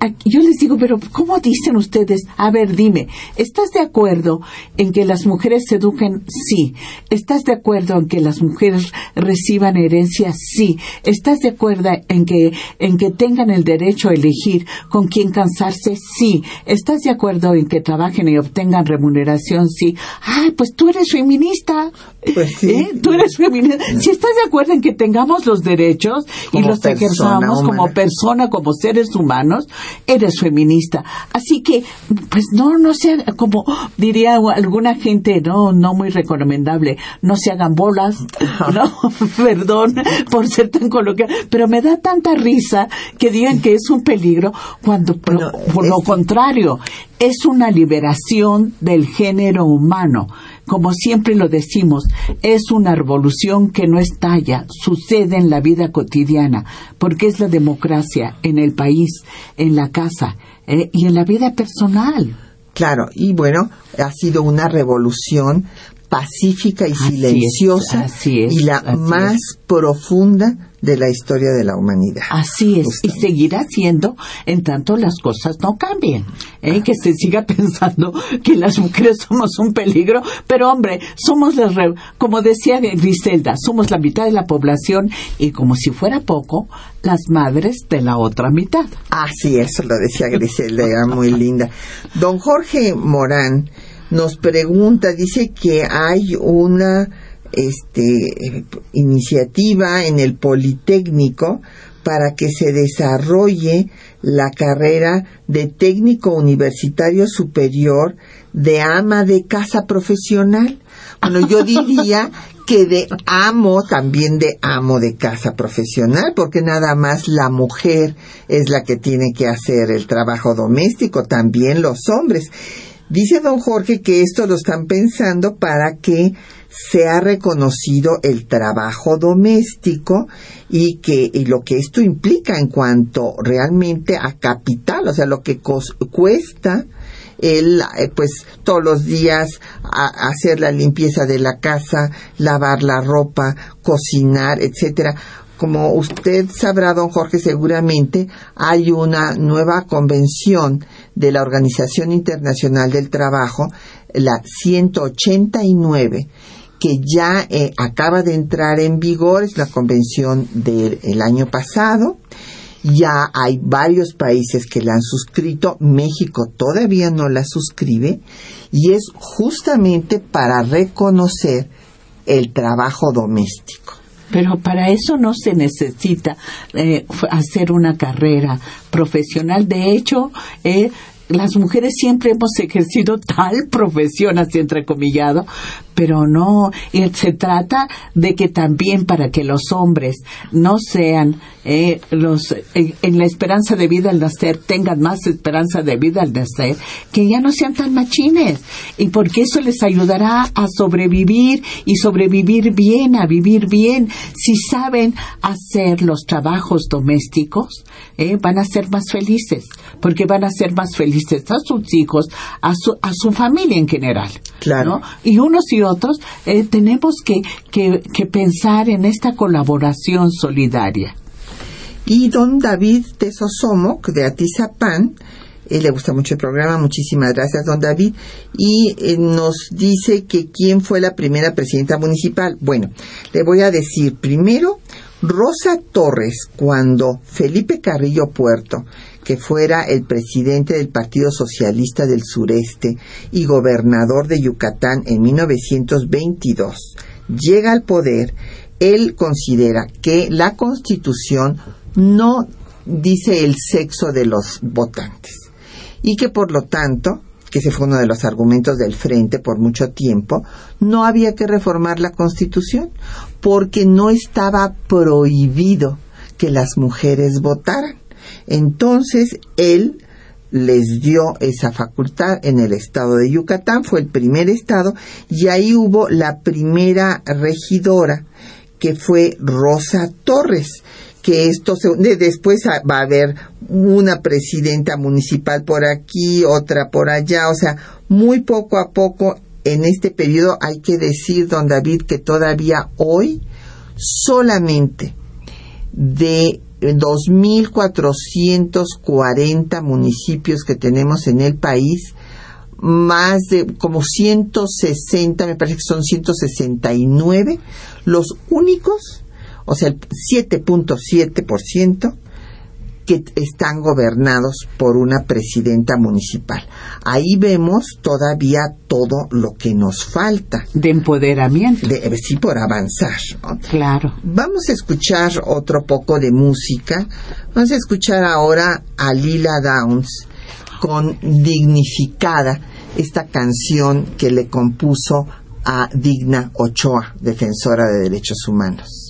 Aquí- Yo les digo, pero ¿cómo dicen ustedes? A ver, dime, ¿estás de acuerdo en que las mujeres se eduquen? Sí. ¿Estás de acuerdo en que las mujeres reciban herencia? Sí. ¿Estás de acuerdo en que, en que tengan el derecho a elegir con quién cansarse? Sí. ¿Estás de acuerdo en que trabajen y obtengan remuneración? Sí. Ay, pues tú eres feminista. Pues sí. ¿Eh? Tú eres feminista. Si estás de acuerdo en que tengamos los derechos y los ejerzamos como persona, como seres humanos, eres feminista. Así que, pues no, no sea, como diría alguna gente, no, no muy recomendable, no se hagan bolas, [laughs] no, [laughs] perdón por ser tan coloquial, pero me da tanta risa que digan que es un peligro cuando, por- lo contrario, es una liberación del género humano. Como siempre lo decimos, es una revolución que no estalla, sucede en la vida cotidiana, porque es la democracia en el país, en la casa eh, y en la vida personal. Claro, y bueno, ha sido una revolución pacífica y Así es, silenciosa así es, y la más es. profunda de la historia de la humanidad. Así es, y seguirá siendo en tanto las cosas no cambien, ¿eh? que se siga [laughs] pensando que las mujeres somos un peligro, pero hombre, somos las, como decía Griselda, somos la mitad de la población y como si fuera poco, las madres de la otra mitad. Ah, sí, eso lo decía Griselda, era muy linda. Don Jorge Morán nos pregunta, dice que hay una este, iniciativa en el Politécnico para que se desarrolle la carrera de técnico universitario superior de ama de casa profesional. Bueno, yo [laughs] diría que de amo, también de amo de casa profesional, porque nada más la mujer es la que tiene que hacer el trabajo doméstico, también los hombres. Dice don Jorge que esto lo están pensando para que sea reconocido el trabajo doméstico y que y lo que esto implica en cuanto realmente a capital, o sea, lo que cuesta el eh, pues todos los días a- hacer la limpieza de la casa, lavar la ropa, cocinar, etcétera. Como usted sabrá, don Jorge, seguramente hay una nueva convención de la Organización Internacional del Trabajo, la 189, que ya eh, acaba de entrar en vigor, es la convención del el año pasado. Ya hay varios países que la han suscrito, México todavía no la suscribe, y es justamente para reconocer el trabajo doméstico. Pero para eso no se necesita eh, hacer una carrera profesional. De hecho, eh, las mujeres siempre hemos [laughs] ejercido tal profesión, así entrecomillado, pero no, y se trata de que también para que los hombres no sean eh, los en, en la esperanza de vida al nacer, tengan más esperanza de vida al nacer, que ya no sean tan machines, y porque eso les ayudará a sobrevivir y sobrevivir bien, a vivir bien. Si saben hacer los trabajos domésticos, eh, van a ser más felices, porque van a ser más felices a sus hijos, a su, a su familia en general. Claro. ¿no? Y unos y otros eh, tenemos que, que, que pensar en esta colaboración solidaria. Y don David Tesosomo, de Atizapán, eh, le gusta mucho el programa, muchísimas gracias, don David, y eh, nos dice que quién fue la primera presidenta municipal. Bueno, le voy a decir primero, Rosa Torres, cuando Felipe Carrillo Puerto, que fuera el presidente del Partido Socialista del Sureste y gobernador de Yucatán en 1922, llega al poder, él considera que la Constitución no dice el sexo de los votantes y que por lo tanto, que ese fue uno de los argumentos del frente por mucho tiempo, no había que reformar la Constitución porque no estaba prohibido que las mujeres votaran. Entonces, él les dio esa facultad en el estado de Yucatán, fue el primer estado, y ahí hubo la primera regidora, que fue Rosa Torres, que esto se, de- después va a haber una presidenta municipal por aquí, otra por allá, o sea, muy poco a poco en este periodo hay que decir, don David, que todavía hoy solamente de 2.440 municipios que tenemos en el país, más de como 160, me parece que son 169, los únicos, o sea, el 7.7% que están gobernados por una presidenta municipal. Ahí vemos todavía todo lo que nos falta, De empoderamiento. de, eh, sí, por avanzar. ¿no? Claro. Vamos a escuchar otro poco de música. Vamos a escuchar ahora a Lila Downs con Dignificada, esta canción que le compuso a Digna Ochoa, defensora de derechos humanos.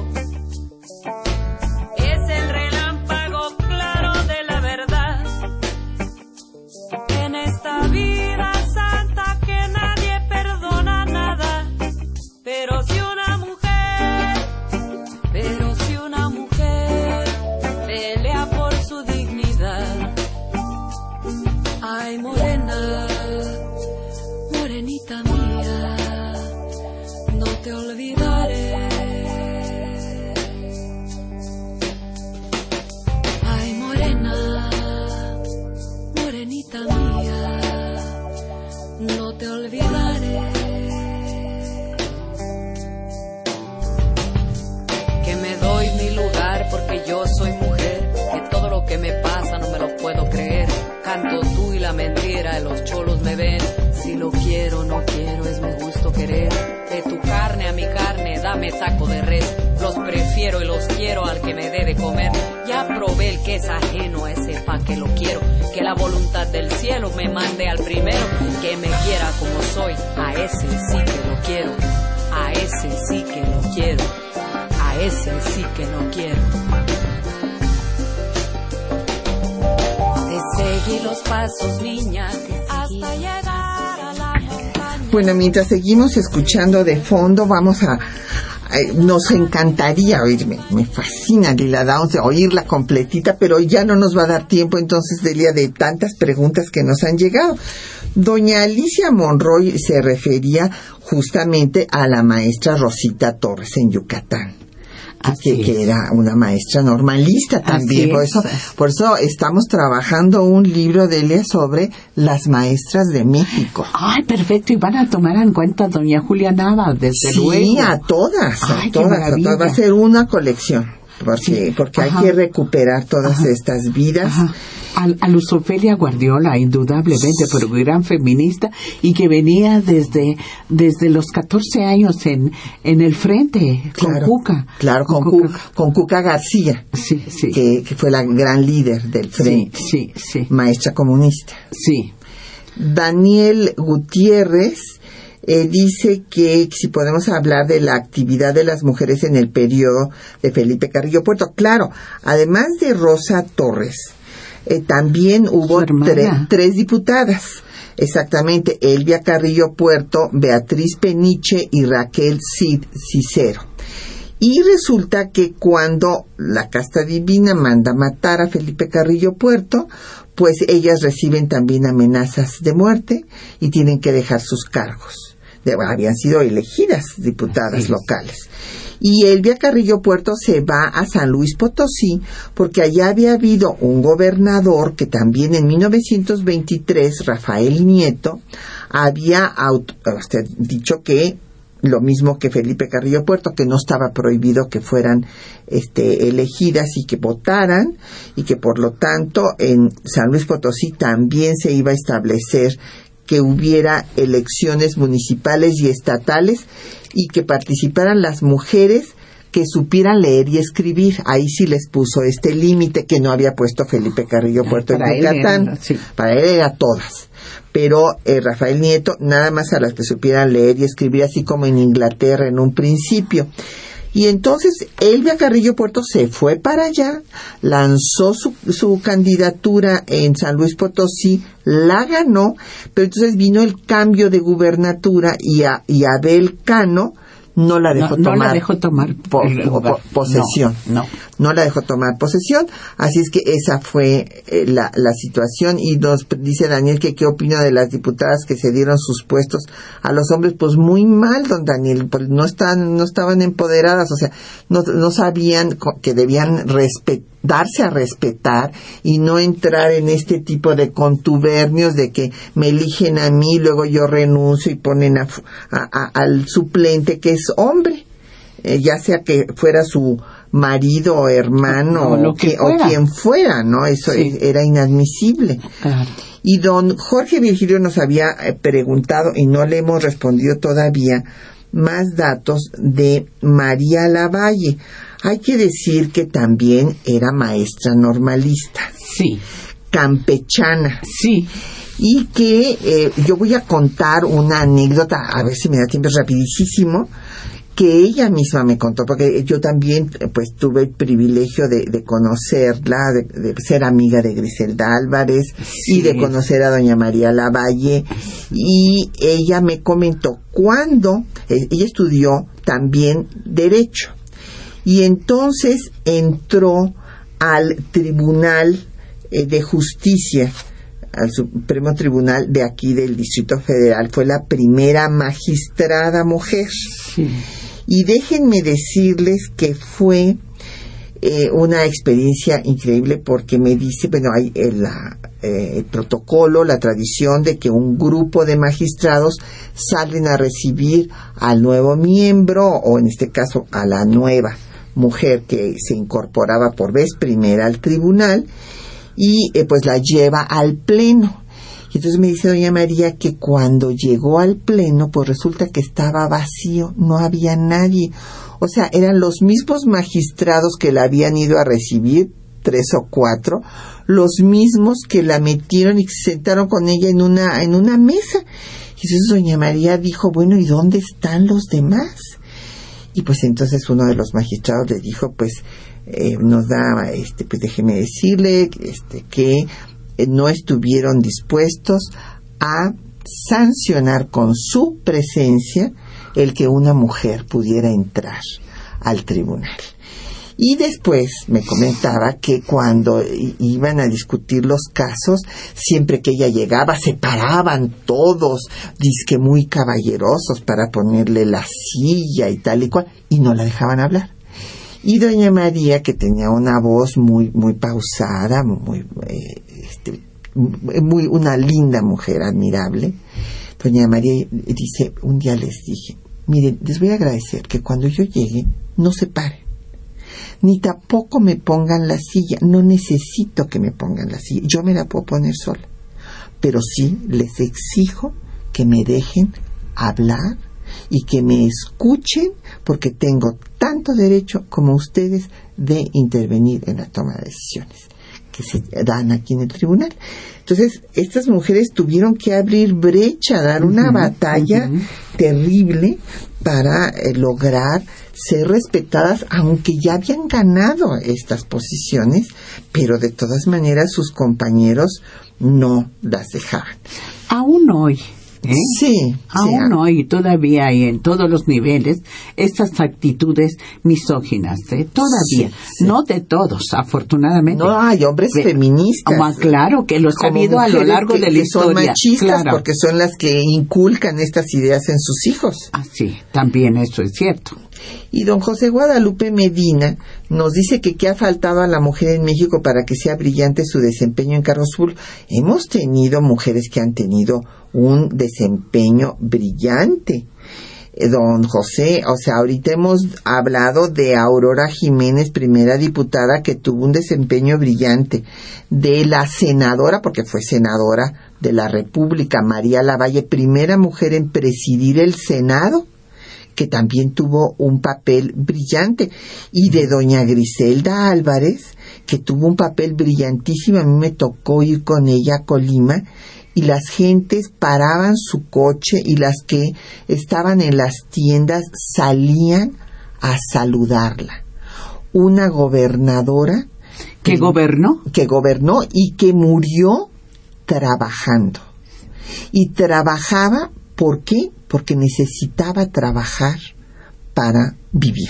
Lo quiero, no quiero, es mi gusto querer. De tu carne a mi carne, dame taco de res. Los prefiero y los quiero al que me dé de comer. Ya probé el que es ajeno a ese pa' que lo quiero. Que la voluntad del cielo me mande al primero. Que me quiera como soy, a ese sí que lo quiero. A ese sí que lo quiero. A ese sí que no quiero. Te seguí los pasos, niña, hasta llegar a la montaña. Bueno, mientras seguimos escuchando de fondo, vamos a... nos encantaría oírme, me fascina Lila Downs, oírla completita, pero ya no nos va a dar tiempo entonces Delia de tantas preguntas que nos han llegado. Doña Alicia Monroy se refería justamente a la maestra Rosita Torres en Yucatán. Así que, es. era una maestra normalista también. Así Por es. eso, por eso estamos trabajando un libro de ella sobre las maestras de México. Ay, perfecto. Y van a tomar en cuenta a doña Julia Nava, desde sí, luego. a todas, a Ay, todas, a maravilla. todas. Va a ser una colección, porque, Sí, porque hay que recuperar todas Ajá. estas vidas. Ajá. A, a Luz Ofelia Guardiola, indudablemente, pero gran feminista y que venía desde, desde los 14 años en, en el frente con Cuca. Claro, con, Cuca. Cu- con Cuca García, Sí, sí. que, que fue la gran líder del sí, frente, sí, sí, maestra comunista. sí. Daniel Gutiérrez eh, dice que si podemos hablar de la actividad de las mujeres en el periodo de Felipe Carrillo Puerto. Claro, además de Rosa Torres, eh, también hubo tre- tres diputadas. Exactamente, Elvia Carrillo Puerto, Beatriz Peniche y Raquel Cid Cicero. Y resulta que cuando la casta divina manda matar a Felipe Carrillo Puerto, pues ellas reciben también amenazas de muerte y tienen que dejar sus cargos. de- habían sido elegidas diputadas locales. Y Elvia Carrillo Puerto se va a San Luis Potosí porque allá había habido un gobernador que también en 1923, Rafael Nieto, había dicho que lo mismo que Felipe Carrillo Puerto, que no estaba prohibido que fueran este, elegidas y que votaran, y que por lo tanto en San Luis Potosí también se iba a establecer que hubiera elecciones municipales y estatales y que participaran las mujeres que supieran leer y escribir. Ahí sí les puso este límite que no había puesto Felipe Carrillo Puerto Para en él Yucatán. sí. Para él era todas. Pero eh, Rafael Nieto, nada más a las que supieran leer y escribir, así como en Inglaterra en un principio. Y entonces Elvia Carrillo Puerto se fue para allá, lanzó su, su candidatura en San Luis Potosí, la ganó, pero entonces vino el cambio de gubernatura y, a, y Abel Cano no la dejó no, tomar no la dejó tomar po- po- posesión. No, no. La dejó tomar posesión. Así es que esa fue eh, la, la situación. Y nos dice Daniel que qué opina de las diputadas que se dieron sus puestos a los hombres. Pues muy mal, don Daniel. Pues no, están, no estaban empoderadas. O sea, no, no sabían que debían respe- darse a respetar y no entrar en este tipo de contubernios de que me eligen a mí, luego yo renuncio y ponen a- a- al suplente que es hombre eh, ya sea que fuera su marido o hermano O lo que quien fuera, ¿no? Eso Sí. era inadmisible. Claro. Y don Jorge Virgilio nos había eh, preguntado, y no le hemos respondido todavía, más datos de María Lavalle. Hay que decir que también era maestra normalista, Sí, campechana, sí. y que eh, yo voy a contar una anécdota, a ver si me da tiempo es rapidísimo, que ella misma me contó, porque yo también eh, pues tuve el privilegio de, de conocerla, de, de ser amiga de Griselda Álvarez y de conocer a doña María Lavalle. Y ella me comentó cuando eh, ella estudió también derecho. Y entonces entró al tribunal eh, de justicia al Supremo Tribunal de aquí del Distrito Federal. Fue la primera magistrada mujer. Sí. Y déjenme decirles que fue eh, una experiencia increíble porque me dice, bueno, hay el, la, eh, el protocolo, la tradición de que un grupo de magistrados salen a recibir al nuevo miembro o en este caso a la nueva mujer que se incorporaba por vez primera al tribunal y eh, pues la lleva al pleno. Y entonces me dice doña María que cuando llegó al pleno, pues resulta que estaba vacío, no había nadie. O sea, eran los mismos magistrados que la habían ido a recibir, tres o cuatro, los mismos que la metieron y se sentaron con ella en una, en una mesa. Y entonces doña María dijo, bueno, ¿y dónde están los demás? Y pues entonces uno de los magistrados le dijo, pues eh, nos da, este, pues déjeme decirle, este, que no estuvieron dispuestos a sancionar con su presencia el que una mujer pudiera entrar al tribunal. Y después me comentaba que cuando iban a discutir los casos, siempre que ella llegaba, se paraban todos, disque muy caballerosos para ponerle la silla y tal y cual, y no la dejaban hablar. Y doña María, que tenía una voz muy, muy pausada, muy, eh, muy, una linda mujer admirable, doña María dice, un día les dije, miren, les voy a agradecer que cuando yo llegue, no se paren ni tampoco me pongan la silla. No necesito que me pongan la silla. Yo me la puedo poner sola. Pero sí les exijo que me dejen hablar y que me escuchen porque tengo tanto derecho como ustedes de intervenir en la toma de decisiones que se dan aquí en el tribunal. Entonces, estas mujeres tuvieron que abrir brecha, dar una batalla terrible para eh, lograr ser respetadas, aunque ya habían ganado estas posiciones, pero de todas maneras sus compañeros no las dejaban. Aún hoy, ¿eh? Sí, Aún sí, hoy todavía hay en todos los niveles estas actitudes misóginas, ¿eh? todavía. No de todos, afortunadamente. No hay hombres feministas. Ah, claro, que los ha habido a lo largo que- de la que son historia. machistas claro. porque son las que inculcan estas ideas en sus hijos. Ah, sí, también eso es cierto. Y don José Guadalupe Medina nos dice que qué ha faltado a la mujer en México para que sea brillante su desempeño en cargos públicos. Hemos tenido mujeres que han tenido un desempeño brillante. Eh, Don José, o sea, ahorita hemos hablado de Aurora Jiménez, primera diputada, que tuvo un desempeño brillante, de la senadora, porque fue senadora de la República, María Lavalle, primera mujer en presidir el Senado, que también tuvo un papel brillante, y de doña Griselda Álvarez, que tuvo un papel brillantísimo. A mí me tocó ir con ella a Colima y las gentes paraban su coche y las que estaban en las tiendas salían a saludarla. Una gobernadora ¿Que gobernó? que gobernó y que murió trabajando. Y trabajaba, ¿por qué? Porque necesitaba trabajar para vivir.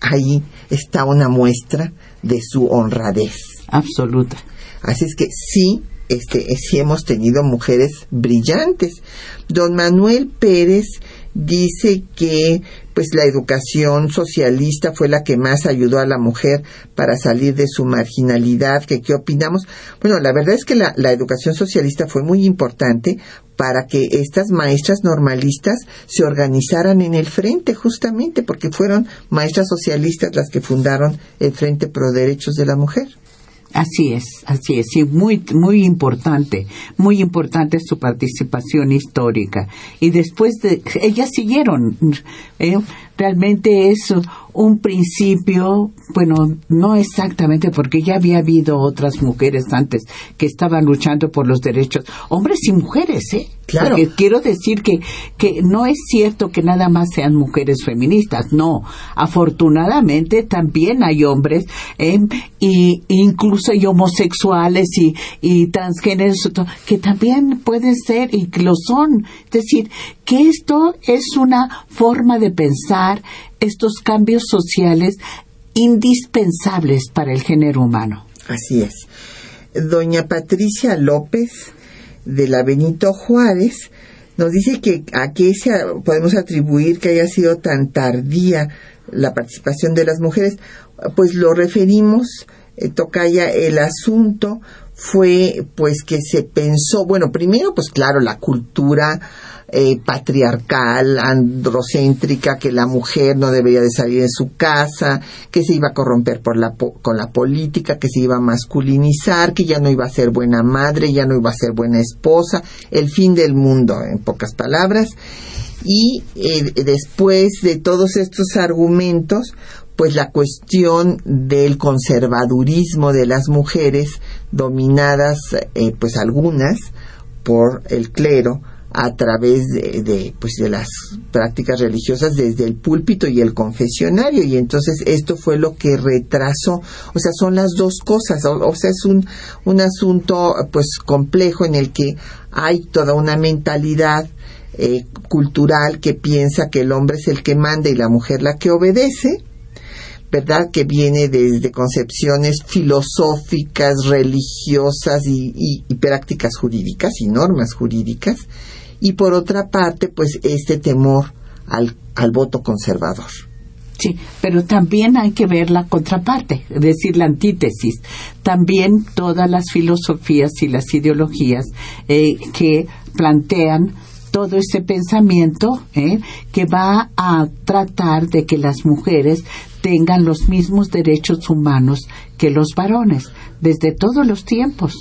Ahí está una muestra de su honradez. Absoluta. Así es que sí, este, sí hemos tenido mujeres brillantes. Don Manuel Pérez dice que pues la educación socialista fue la que más ayudó a la mujer para salir de su marginalidad, que qué opinamos. Bueno, la verdad es que la, la educación socialista fue muy importante para que estas maestras normalistas se organizaran en el frente, justamente porque fueron maestras socialistas las que fundaron el Frente Pro Derechos de la Mujer. Así es, así es, sí, muy, muy importante, muy importante su participación histórica. Y después de, ellas siguieron, ¿eh? realmente es un principio, bueno, no exactamente, porque ya había habido otras mujeres antes que estaban luchando por los derechos, hombres y mujeres, ¿eh? Claro. Porque quiero decir que, que no es cierto que nada más sean mujeres feministas, no. Afortunadamente también hay hombres, ¿eh? y incluso hay homosexuales y, y transgéneros que también pueden ser y lo son. Es decir, que esto es una forma de pensar estos cambios sociales indispensables para el género humano. Así es. Doña Patricia López de la Benito Juárez nos dice que a qué se podemos atribuir que haya sido tan tardía la participación de las mujeres. Pues lo referimos, eh, Tocaya, el asunto fue pues que se pensó, bueno, primero pues claro, la cultura eh, patriarcal, androcéntrica, que la mujer no debería de salir de su casa, que se iba a corromper por la con la política, que se iba a masculinizar, que ya no iba a ser buena madre, ya no iba a ser buena esposa, el fin del mundo, en pocas palabras. Y eh, después de todos estos argumentos, pues la cuestión del conservadurismo de las mujeres dominadas, eh, pues algunas, por el clero, a través de, pues de las prácticas religiosas desde el púlpito y el confesionario y entonces esto fue lo que retrasó o sea son las dos cosas o, o sea es un un asunto pues complejo en el que hay toda una mentalidad eh, cultural que piensa que el hombre es el que manda y la mujer la que obedece ¿verdad? Que viene desde concepciones filosóficas, religiosas y, y, prácticas jurídicas y normas jurídicas. Y por otra parte, pues este temor al, al voto conservador. Sí, pero también hay que ver la contraparte, es decir, la antítesis. También todas las filosofías y las ideologías eh, que plantean todo ese pensamiento eh, que va a tratar de que las mujeres tengan los mismos derechos humanos que los varones desde todos los tiempos.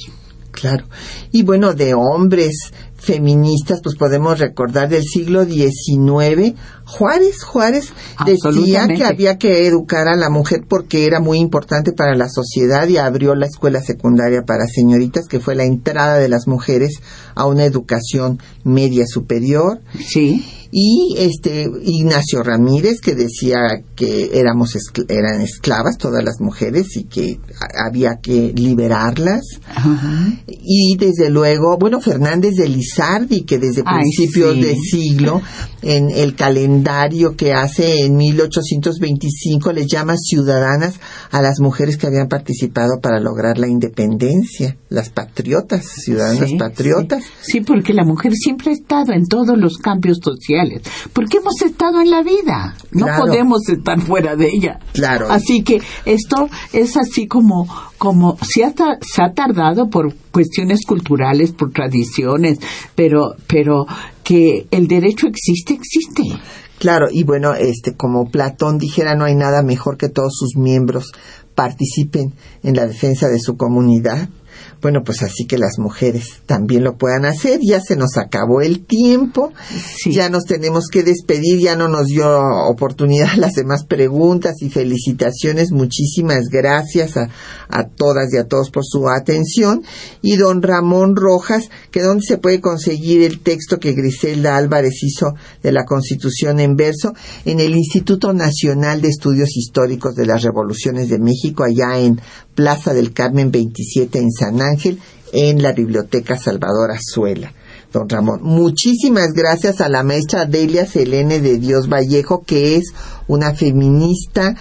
Claro. Y bueno, de hombres feministas, pues podemos recordar del siglo XIX, Juárez, Juárez decía que había que educar a la mujer porque era muy importante para la sociedad y abrió la escuela secundaria para señoritas, que fue la entrada de las mujeres a una educación media superior. Sí. Y este Ignacio Ramírez que decía que éramos escl eran esclavas todas las mujeres y que había que liberarlas. Ajá. Y desde luego, bueno, Fernández de Lizardi, que desde Ay, principios sí. de siglo, en el calendario que hace en 1825, les llama ciudadanas a las mujeres que habían participado para lograr la independencia, las patriotas, ciudadanas Sí, patriotas. Sí. Sí, porque la mujer siempre ha estado en todos los cambios sociales, porque hemos estado en la vida, no Claro. podemos estar fuera de ella. Claro. Así que esto es así como, como se ha, se ha tardado por cuestiones culturales, por tradiciones, pero, pero que el derecho existe, existe. Claro, y bueno, este, como Platón dijera, no hay nada mejor que todos sus miembros participen en la defensa de su comunidad. Bueno, pues así que las mujeres también lo puedan hacer. Ya se nos acabó el tiempo. Sí. Ya nos tenemos que despedir. Ya no nos dio oportunidad las demás preguntas y felicitaciones. Muchísimas gracias a, a todas y a todos por su atención. Y don Ramón Rojas, que dónde se puede conseguir el texto que Griselda Álvarez hizo de la Constitución en verso en el Instituto Nacional de Estudios Históricos de las Revoluciones de México, allá en Plaza del Carmen 27 en San Ángel, en la Biblioteca Salvador Azuela. Don Ramón, muchísimas gracias a la maestra Delia Selene de Dios Vallejo, que es una feminista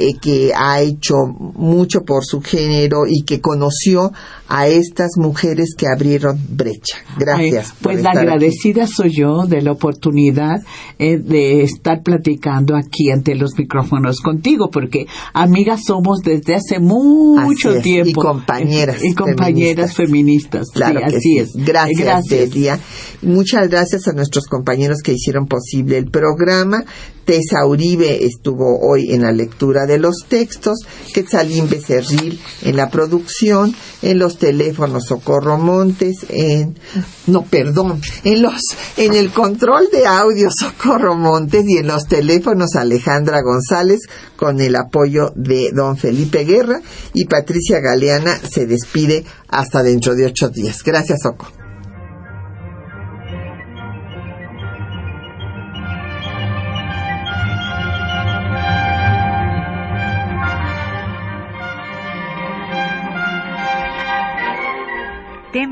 eh, que ha hecho mucho por su género y que conoció a estas mujeres que abrieron brecha. Gracias. Pues la aquí. agradecida soy yo de la oportunidad eh, de estar platicando aquí ante los micrófonos contigo, porque amigas somos desde hace mucho tiempo. y compañeras Y compañeras feministas. Claro sí, que así sí. es. Gracias, Gracias. Delia. Muchas gracias a nuestros compañeros que hicieron posible el programa. Tessa Uribe estuvo hoy en la lectura de los textos, Quetzalín Becerril en la producción, en los teléfonos Socorro Montes, en no, perdón, en los en el control de audio Socorro Montes y en los teléfonos Alejandra González con el apoyo de don Felipe Guerra y Patricia Galeana se despide hasta dentro de ocho días. Gracias, Soco.